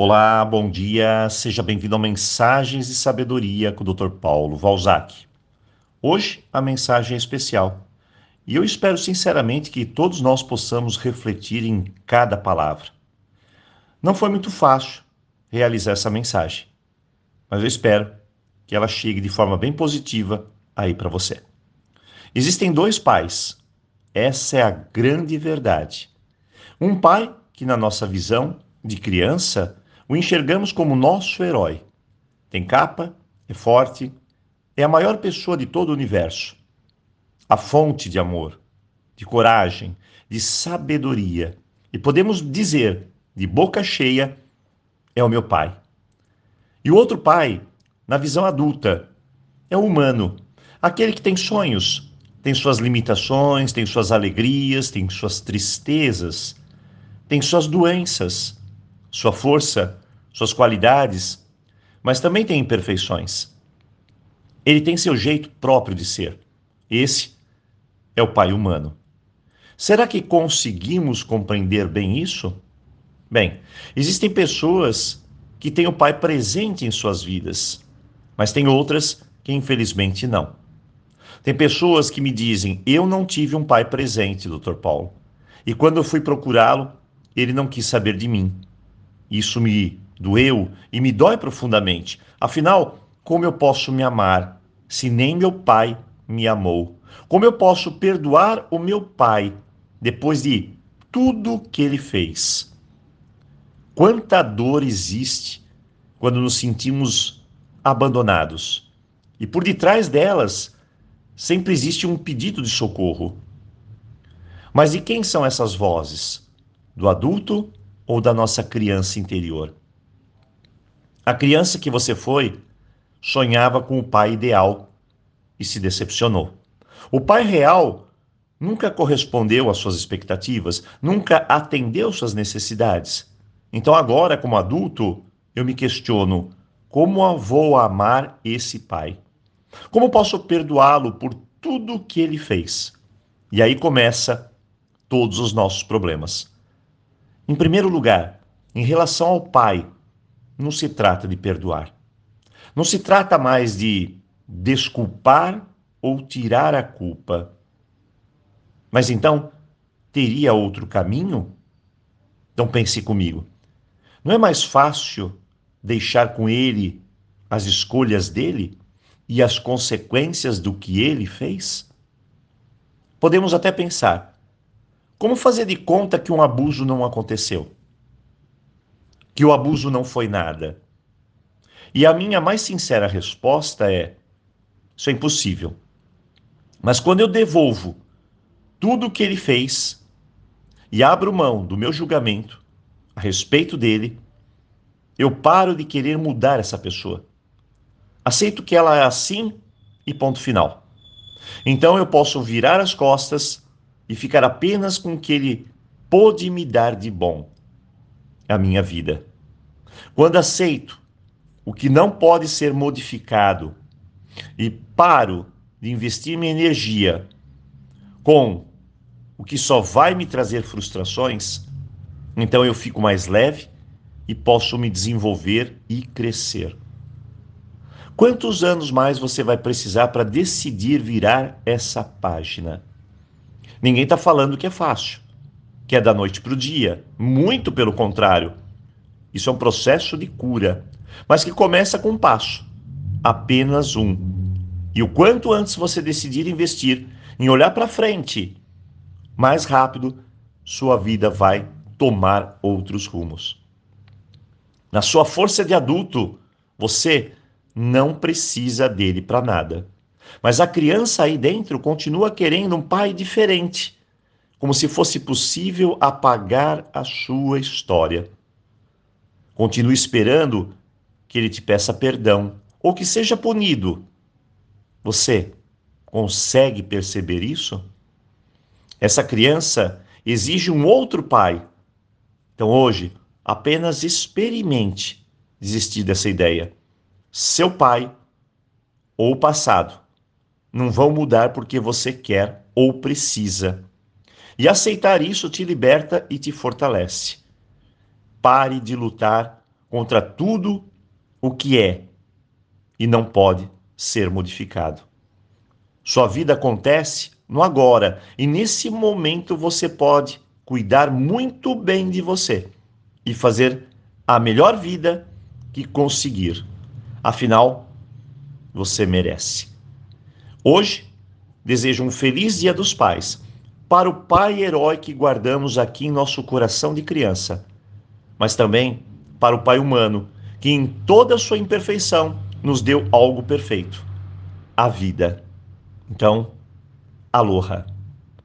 Olá, bom dia, seja bem-vindo a Mensagens de Sabedoria com o Dr. Paulo Valzac. Hoje a mensagem é especial e eu espero sinceramente que todos nós possamos refletir em cada palavra. Não foi muito fácil realizar essa mensagem, mas eu espero que ela chegue de forma bem positiva aí para você. Existem dois pais, essa é a grande verdade. Um pai que, na nossa visão de criança, o enxergamos como nosso herói. Tem capa, é forte, é a maior pessoa de todo o universo. A fonte de amor, de coragem, de sabedoria. E podemos dizer, de boca cheia, é o meu pai. E o outro pai, na visão adulta, é o humano, aquele que tem sonhos, tem suas limitações, tem suas alegrias, tem suas tristezas, tem suas doenças, sua força, suas qualidades, mas também tem imperfeições. Ele tem seu jeito próprio de ser. Esse é o Pai humano. Será que conseguimos compreender bem isso? Bem, existem pessoas que têm o Pai presente em suas vidas, mas tem outras que infelizmente não. Tem pessoas que me dizem: Eu não tive um pai presente, Dr. Paulo. E quando eu fui procurá-lo, ele não quis saber de mim. Isso me doeu e me dói profundamente. Afinal, como eu posso me amar se nem meu pai me amou? Como eu posso perdoar o meu pai depois de tudo que ele fez? Quanta dor existe quando nos sentimos abandonados. E por detrás delas sempre existe um pedido de socorro. Mas de quem são essas vozes? Do adulto ou da nossa criança interior? A criança que você foi sonhava com o pai ideal e se decepcionou. O pai real nunca correspondeu às suas expectativas, nunca atendeu suas necessidades. Então, agora, como adulto, eu me questiono: como vou amar esse pai? Como posso perdoá-lo por tudo que ele fez? E aí começa todos os nossos problemas. Em primeiro lugar, em relação ao pai, não se trata de perdoar. Não se trata mais de desculpar ou tirar a culpa. Mas então, teria outro caminho? Então pense comigo. Não é mais fácil deixar com ele as escolhas dele e as consequências do que ele fez? Podemos até pensar: como fazer de conta que um abuso não aconteceu? que o abuso não foi nada? E a minha mais sincera resposta é: isso é impossível. Mas quando eu devolvo tudo o que ele fez e abro mão do meu julgamento a respeito dele, eu paro de querer mudar essa pessoa. Aceito que ela é assim e ponto final. Então eu posso virar as costas e ficar apenas com o que ele pôde me dar de bom a minha vida. Quando aceito o que não pode ser modificado e paro de investir minha energia com o que só vai me trazer frustrações, então eu fico mais leve e posso me desenvolver e crescer. Quantos anos mais você vai precisar para decidir virar essa página? Ninguém está falando que é fácil que é da noite para o dia. Muito pelo contrário. Isso é um processo de cura, mas que começa com um passo, apenas um. E o quanto antes você decidir investir em olhar para frente, mais rápido sua vida vai tomar outros rumos. Na sua força de adulto, você não precisa dele para nada. Mas a criança aí dentro continua querendo um pai diferente como se fosse possível apagar a sua história. Continue esperando que ele te peça perdão ou que seja punido. Você consegue perceber isso? Essa criança exige um outro pai. Então hoje, apenas experimente desistir dessa ideia. Seu pai ou o passado não vão mudar porque você quer ou precisa. E aceitar isso te liberta e te fortalece. Pare de lutar contra tudo o que é e não pode ser modificado. Sua vida acontece no agora e nesse momento você pode cuidar muito bem de você e fazer a melhor vida que conseguir. Afinal, você merece. Hoje, desejo um feliz Dia dos Pais para o pai herói que guardamos aqui em nosso coração de criança, mas também para o pai humano que, em toda a sua imperfeição, nos deu algo perfeito: a vida. Então, aloha.